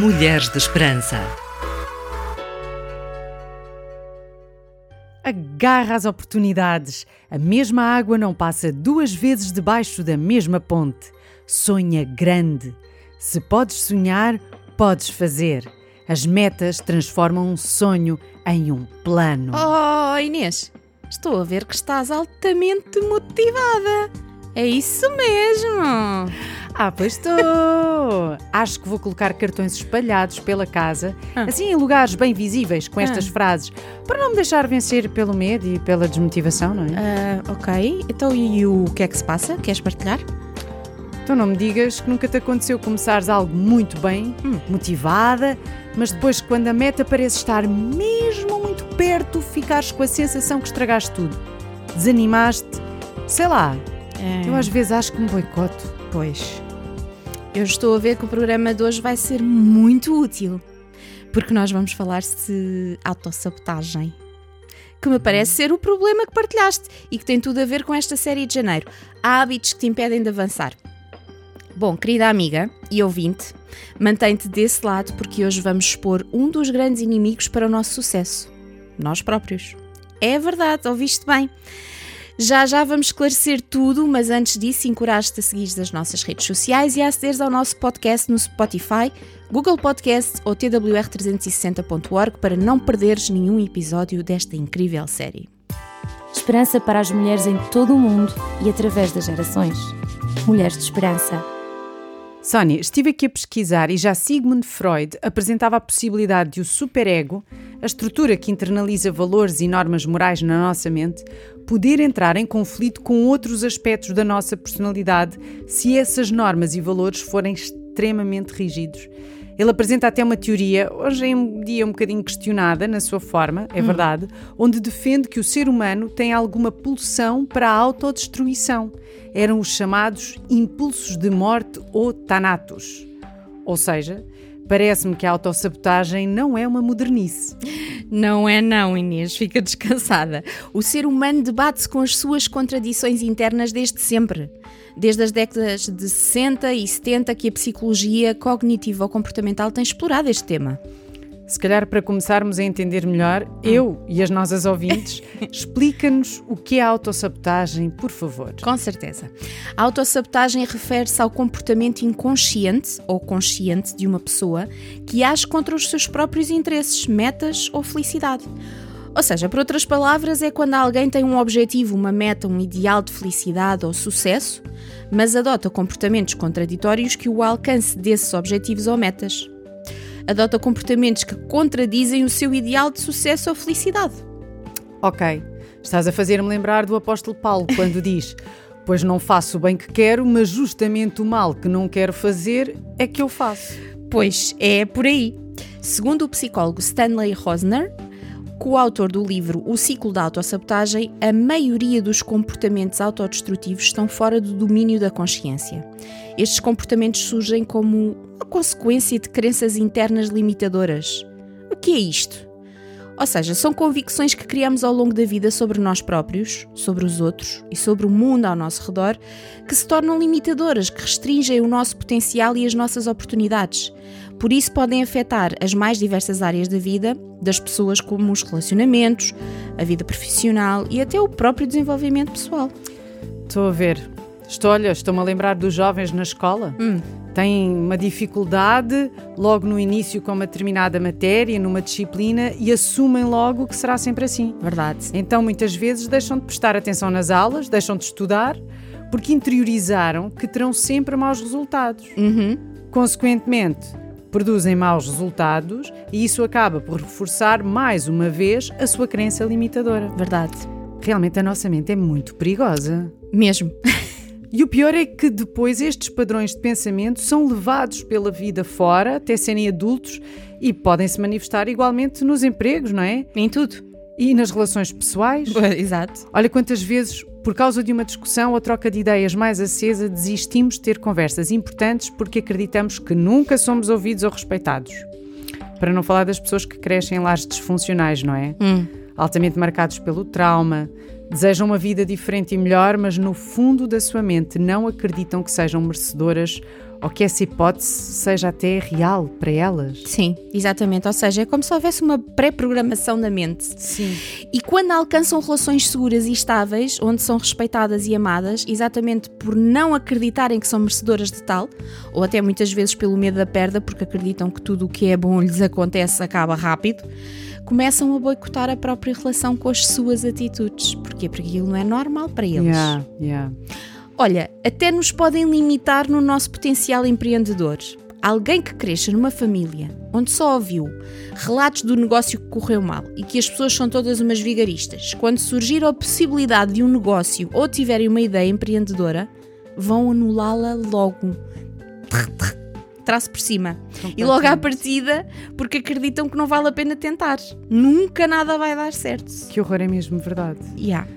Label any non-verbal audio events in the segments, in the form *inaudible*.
Mulheres de Esperança. Agarra as oportunidades. A mesma água não passa duas vezes debaixo da mesma ponte. Sonha grande. Se podes sonhar, podes fazer. As metas transformam um sonho em um plano. Oh, Inês, estou a ver que estás altamente motivada. É isso mesmo. Ah, pois estou! Acho que vou colocar cartões espalhados pela casa, Ah. assim em lugares bem visíveis, com estas Ah. frases, para não me deixar vencer pelo medo e pela desmotivação, não é? Ah, ok, então e o que é que se passa? Queres partilhar? Então não me digas que nunca te aconteceu começares algo muito bem, Hum. motivada, mas depois, quando a meta parece estar mesmo muito perto, ficares com a sensação que estragaste tudo. Desanimaste, sei lá, eu às vezes acho que me boicoto. Pois. Eu estou a ver que o programa de hoje vai ser muito útil. Porque nós vamos falar de autossabotagem. Que me parece ser o problema que partilhaste e que tem tudo a ver com esta série de janeiro. Há hábitos que te impedem de avançar. Bom, querida amiga e ouvinte, mantém-te desse lado porque hoje vamos expor um dos grandes inimigos para o nosso sucesso: nós próprios. É verdade, ouviste bem. Já já vamos esclarecer tudo, mas antes disso, encorajo-te a seguir as nossas redes sociais e a acederes ao nosso podcast no Spotify, Google Podcast ou twr360.org para não perderes nenhum episódio desta incrível série. Esperança para as mulheres em todo o mundo e através das gerações. Mulheres de Esperança. Sónia, estive aqui a pesquisar e já Sigmund Freud apresentava a possibilidade de o superego, a estrutura que internaliza valores e normas morais na nossa mente, poder entrar em conflito com outros aspectos da nossa personalidade se essas normas e valores forem extremamente rígidos. Ele apresenta até uma teoria, hoje em dia um bocadinho questionada na sua forma, é verdade, onde defende que o ser humano tem alguma pulsão para a autodestruição. Eram os chamados impulsos de morte ou thanatos. Ou seja, parece-me que a autossabotagem não é uma modernice. Não é não, Inês, fica descansada. O ser humano debate-se com as suas contradições internas desde sempre. Desde as décadas de 60 e 70 que a psicologia cognitiva ou comportamental tem explorado este tema. Se calhar, para começarmos a entender melhor, eu e as nossas ouvintes, *laughs* explica-nos o que é a autossabotagem, por favor. Com certeza. A autossabotagem refere-se ao comportamento inconsciente ou consciente de uma pessoa que age contra os seus próprios interesses, metas ou felicidade. Ou seja, por outras palavras, é quando alguém tem um objetivo, uma meta, um ideal de felicidade ou sucesso, mas adota comportamentos contraditórios que o alcance desses objetivos ou metas. Adota comportamentos que contradizem o seu ideal de sucesso ou felicidade. Ok, estás a fazer-me lembrar do apóstolo Paulo quando diz: Pois não faço o bem que quero, mas justamente o mal que não quero fazer é que eu faço. Pois é por aí. Segundo o psicólogo Stanley Rosner, coautor do livro O Ciclo da Autossabotagem, a maioria dos comportamentos autodestrutivos estão fora do domínio da consciência. Estes comportamentos surgem como a consequência de crenças internas limitadoras. O que é isto? Ou seja, são convicções que criamos ao longo da vida sobre nós próprios, sobre os outros e sobre o mundo ao nosso redor, que se tornam limitadoras, que restringem o nosso potencial e as nossas oportunidades. Por isso, podem afetar as mais diversas áreas da vida das pessoas, como os relacionamentos, a vida profissional e até o próprio desenvolvimento pessoal. Estou a ver. Estou, olha, estou-me a lembrar dos jovens na escola. Hum. Têm uma dificuldade logo no início com uma determinada matéria, numa disciplina, e assumem logo que será sempre assim. Verdade. Então, muitas vezes, deixam de prestar atenção nas aulas, deixam de estudar, porque interiorizaram que terão sempre maus resultados. Uhum. Consequentemente, produzem maus resultados e isso acaba por reforçar mais uma vez a sua crença limitadora. Verdade. Realmente a nossa mente é muito perigosa. Mesmo. *laughs* E o pior é que depois estes padrões de pensamento são levados pela vida fora até serem adultos e podem se manifestar igualmente nos empregos, não é? em tudo. E nas relações pessoais. Exato. Olha quantas vezes, por causa de uma discussão ou troca de ideias mais acesa, desistimos de ter conversas importantes porque acreditamos que nunca somos ouvidos ou respeitados. Para não falar das pessoas que crescem em lares disfuncionais, não é? Hum. Altamente marcados pelo trauma, Desejam uma vida diferente e melhor, mas no fundo da sua mente não acreditam que sejam merecedoras ou que essa hipótese seja até real para elas. Sim, exatamente. Ou seja, é como se houvesse uma pré-programação da mente. Sim. E quando alcançam relações seguras e estáveis, onde são respeitadas e amadas, exatamente por não acreditarem que são merecedoras de tal, ou até muitas vezes pelo medo da perda, porque acreditam que tudo o que é bom lhes acontece acaba rápido, começam a boicotar a própria relação com as suas atitudes. Porquê? Porque aquilo não é normal para eles. Yeah, yeah. Olha, até nos podem limitar no nosso potencial empreendedor. Alguém que cresça numa família onde só ouviu relatos do negócio que correu mal e que as pessoas são todas umas vigaristas, quando surgir a possibilidade de um negócio ou tiverem uma ideia empreendedora, vão anulá-la logo. Traço por cima. E logo à partida, porque acreditam que não vale a pena tentar. Nunca nada vai dar certo. Que horror, é mesmo verdade. Yeah.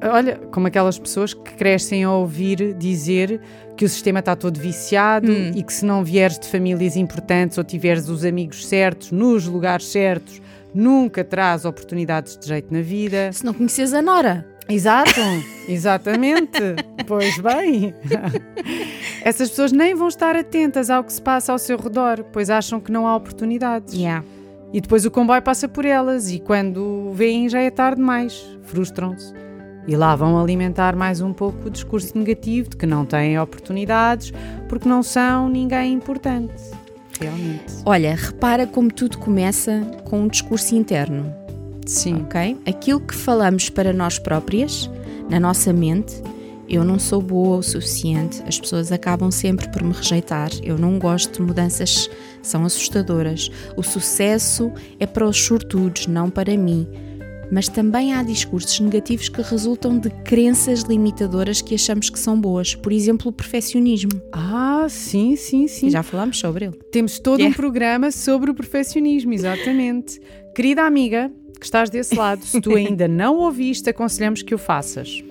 Olha, como aquelas pessoas que crescem a ouvir dizer que o sistema está todo viciado Hum. e que se não vieres de famílias importantes ou tiveres os amigos certos, nos lugares certos, nunca traz oportunidades de jeito na vida. Se não conheces a Nora, Exato, exatamente. pois bem. *laughs* Essas pessoas nem vão estar atentas ao que se passa ao seu redor, pois acham que não há oportunidades. yeah. E depois o comboio passa por elas e quando veem já é tarde demais, frustram-se. E lá vão alimentar mais um pouco o discurso negativo de que não têm oportunidades porque não são ninguém importante. Realmente. Olha, repara como tudo começa com um discurso interno, Sim. ok? Aquilo que falamos para nós próprias, na nossa mente, eu não sou boa o suficiente, as pessoas acabam sempre por me rejeitar, eu não gosto de mudanças, são assustadoras. O sucesso é para os sortudos, não para mim. Mas também há discursos negativos que resultam de crenças limitadoras que achamos que são boas. Por exemplo, o perfeccionismo. Ah, sim, sim, sim. Já falámos sobre ele. Temos todo um Yeah. programa sobre o perfeccionismo, exatamente. Querida amiga, que estás desse lado, se tu *laughs* ainda não ouviste, aconselhamos que o faças.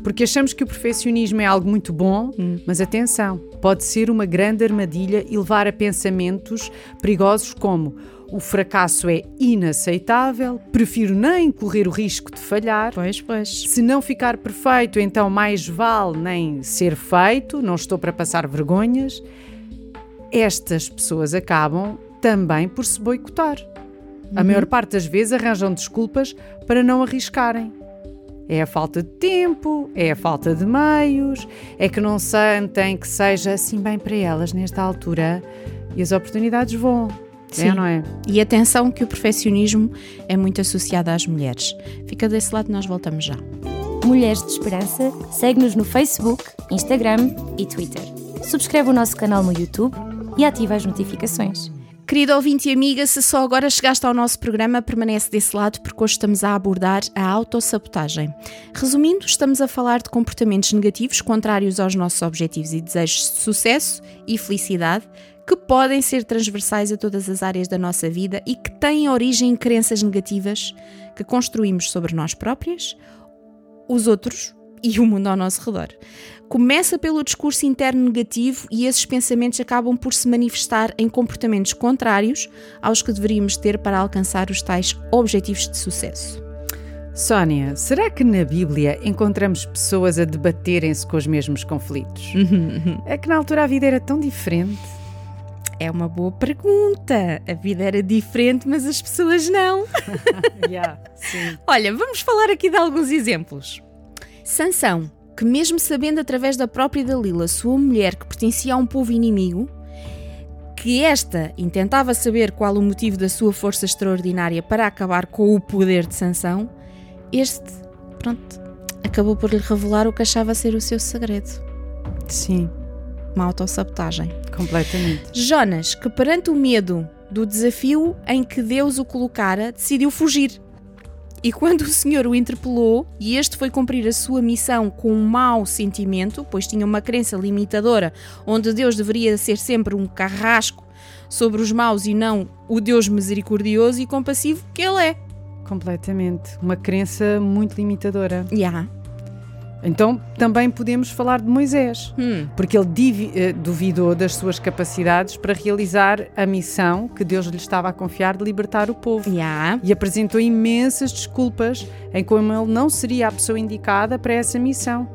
Porque achamos que o perfeccionismo é algo muito bom, mas atenção, pode ser uma grande armadilha e levar a pensamentos perigosos como o fracasso é inaceitável, prefiro nem correr o risco de falhar. Pois, pois. Se não ficar perfeito, então mais vale nem ser feito, não estou para passar vergonhas. Estas pessoas acabam também por se boicotar. A maior parte das vezes arranjam desculpas para não arriscarem. É a falta de tempo, é a falta de meios, é que não sentem que seja assim bem para elas nesta altura e as oportunidades vão. Sim. É, não é? E atenção que o perfeccionismo é muito associado às mulheres. Fica desse lado, nós voltamos já. Mulheres de Esperança, segue-nos no Facebook, Instagram e Twitter. Subscreve o nosso canal no YouTube e ativa as notificações. Querido ouvinte e amiga, se só agora chegaste ao nosso programa, permanece desse lado porque hoje estamos a abordar a autossabotagem. Resumindo, estamos a falar de comportamentos negativos contrários aos nossos objetivos e desejos de sucesso e felicidade que podem ser transversais a todas as áreas da nossa vida e que têm origem em crenças negativas que construímos sobre nós próprias, os outros e o mundo ao nosso redor. Começa pelo discurso interno negativo e esses pensamentos acabam por se manifestar em comportamentos contrários aos que deveríamos ter para alcançar os tais objetivos de sucesso. Sónia, será que na Bíblia encontramos pessoas a debaterem-se com os mesmos conflitos? É que na altura a vida era tão diferente. É uma boa pergunta. A vida era diferente, mas as pessoas não. *laughs* sim. Olha, vamos falar aqui de alguns exemplos. Sansão, que mesmo sabendo através da própria Dalila, sua mulher que pertencia a um povo inimigo, que esta intentava saber qual o motivo da sua força extraordinária para acabar com o poder de Sansão, este, pronto, acabou por lhe revelar o que achava ser o seu segredo. Sim, Uma autossabotagem. completamente. Jonas, que perante o medo do desafio em que Deus o colocara, decidiu fugir. E quando o Senhor o interpelou e este foi cumprir a sua missão com um mau sentimento, pois tinha uma crença limitadora, onde Deus deveria ser sempre um carrasco sobre os maus e não o Deus misericordioso e compassivo que ele é. Completamente. Uma crença muito limitadora. Yeah. Então também podemos falar de Moisés, Hum. porque ele divi- eh, duvidou das suas capacidades para realizar a missão que Deus lhe estava a confiar de libertar o povo. Yeah. E apresentou imensas desculpas em como ele não seria a pessoa indicada para essa missão.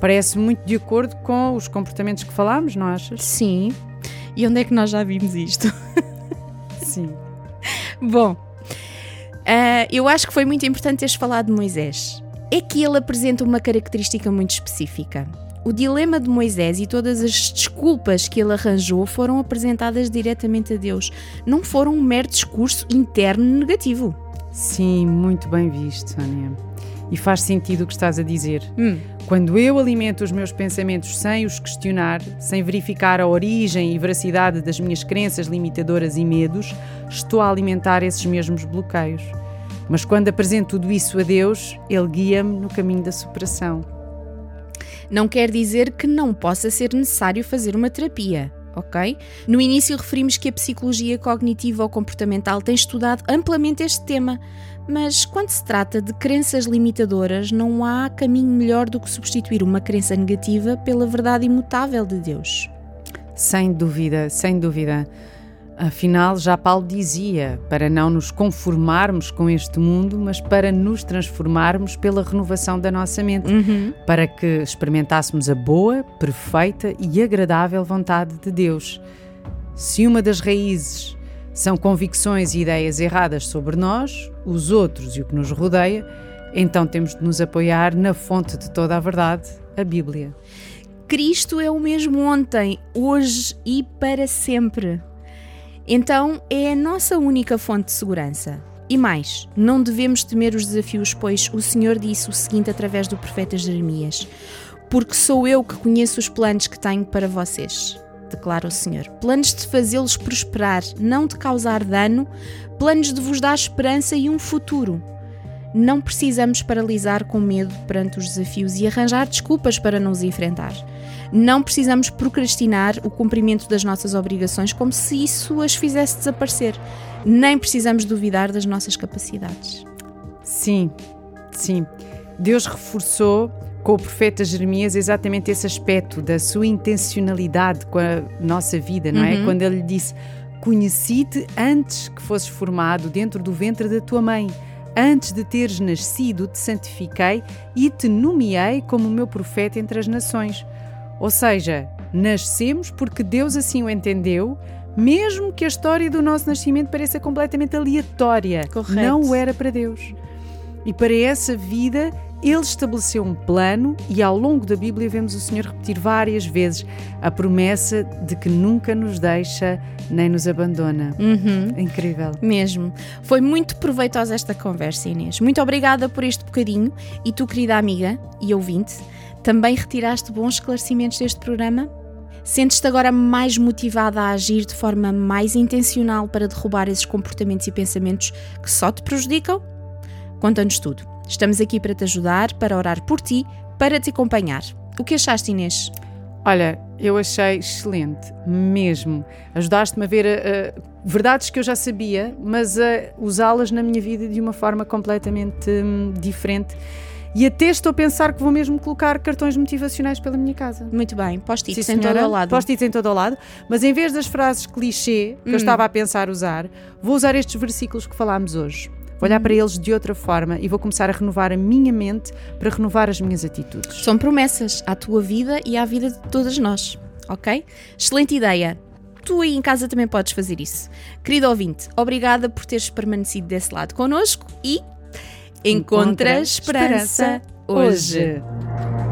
Parece muito de acordo com os comportamentos que falámos, não achas? Sim. E onde é que nós já vimos isto? *laughs* Sim. Bom, ah, eu acho que foi muito importante teres falado de Moisés. É que ele apresenta uma característica muito específica. O dilema de Moisés e todas as desculpas que ele arranjou foram apresentadas diretamente a Deus. Não foram um mero discurso interno negativo. Sim, muito bem visto, Sónia. E faz sentido o que estás a dizer. Hum. Quando eu alimento os meus pensamentos sem os questionar, sem verificar a origem e veracidade das minhas crenças limitadoras e medos, estou a alimentar esses mesmos bloqueios. Mas quando apresento tudo isso a Deus, Ele guia-me no caminho da superação. Não quer dizer que não possa ser necessário fazer uma terapia, ok? No início referimos que a psicologia cognitiva ou comportamental tem estudado amplamente este tema, mas quando se trata de crenças limitadoras, não há caminho melhor do que substituir uma crença negativa pela verdade imutável de Deus. Sem dúvida, sem dúvida. Afinal, já Paulo dizia para não nos conformarmos com este mundo, mas para nos transformarmos pela renovação da nossa mente, para que experimentássemos a boa, perfeita e agradável vontade de Deus. Se uma das raízes são convicções e ideias erradas sobre nós, os outros e o que nos rodeia, então temos de nos apoiar na fonte de toda a verdade, a Bíblia. Cristo é o mesmo ontem, hoje e para sempre. Então é a nossa única fonte de segurança. E mais, não devemos temer os desafios, pois o Senhor disse o seguinte através do profeta Jeremias: Porque sou eu que conheço os planos que tenho para vocês, declara o Senhor. Planos de fazê-los prosperar, não de causar dano, planos de vos dar esperança e um futuro. Não precisamos paralisar com medo perante os desafios e arranjar desculpas para não os enfrentar. Não precisamos procrastinar o cumprimento das nossas obrigações como se isso as fizesse desaparecer. Nem precisamos duvidar das nossas capacidades. Sim, sim. Deus reforçou com o profeta Jeremias exatamente esse aspecto da sua intencionalidade com a nossa vida, não é? Quando ele lhe disse: Conheci-te antes que fosses formado dentro do ventre da tua mãe. Antes de teres nascido, te santifiquei e te nomeei como o meu profeta entre as nações. Ou seja, nascemos porque Deus assim o entendeu, mesmo que a história do nosso nascimento pareça completamente aleatória. Correto. Não o era para Deus. E para essa vida, ele estabeleceu um plano, e ao longo da Bíblia vemos o Senhor repetir várias vezes a promessa de que nunca nos deixa nem nos abandona. Uhum. Incrível. Mesmo. Foi muito proveitosa esta conversa, Inês. Muito obrigada por este bocadinho e tu, querida amiga e ouvinte, também retiraste bons esclarecimentos deste programa? Sentes-te agora mais motivada a agir de forma mais intencional para derrubar esses comportamentos e pensamentos que só te prejudicam? Conta-nos tudo. Estamos aqui para te ajudar, para orar por ti, para te acompanhar. O que achaste, Inês? Olha, eu achei excelente, mesmo. Ajudaste-me a ver uh, verdades que eu já sabia, mas a usá-las na minha vida de uma forma completamente hum, diferente. E até estou a pensar que vou mesmo colocar cartões motivacionais pela minha casa. Muito bem, post-its em todo o lado. Post-its em todo o lado. Mas em vez das frases clichê que eu estava a pensar usar, vou usar estes versículos que falámos hoje. Vou olhar para eles de outra forma e vou começar a renovar a minha mente para renovar as minhas atitudes. São promessas à tua vida e à vida de todas nós, ok? Excelente ideia. Tu aí em casa também podes fazer isso. Querido ouvinte, obrigada por teres permanecido desse lado connosco e encontra esperança hoje. Este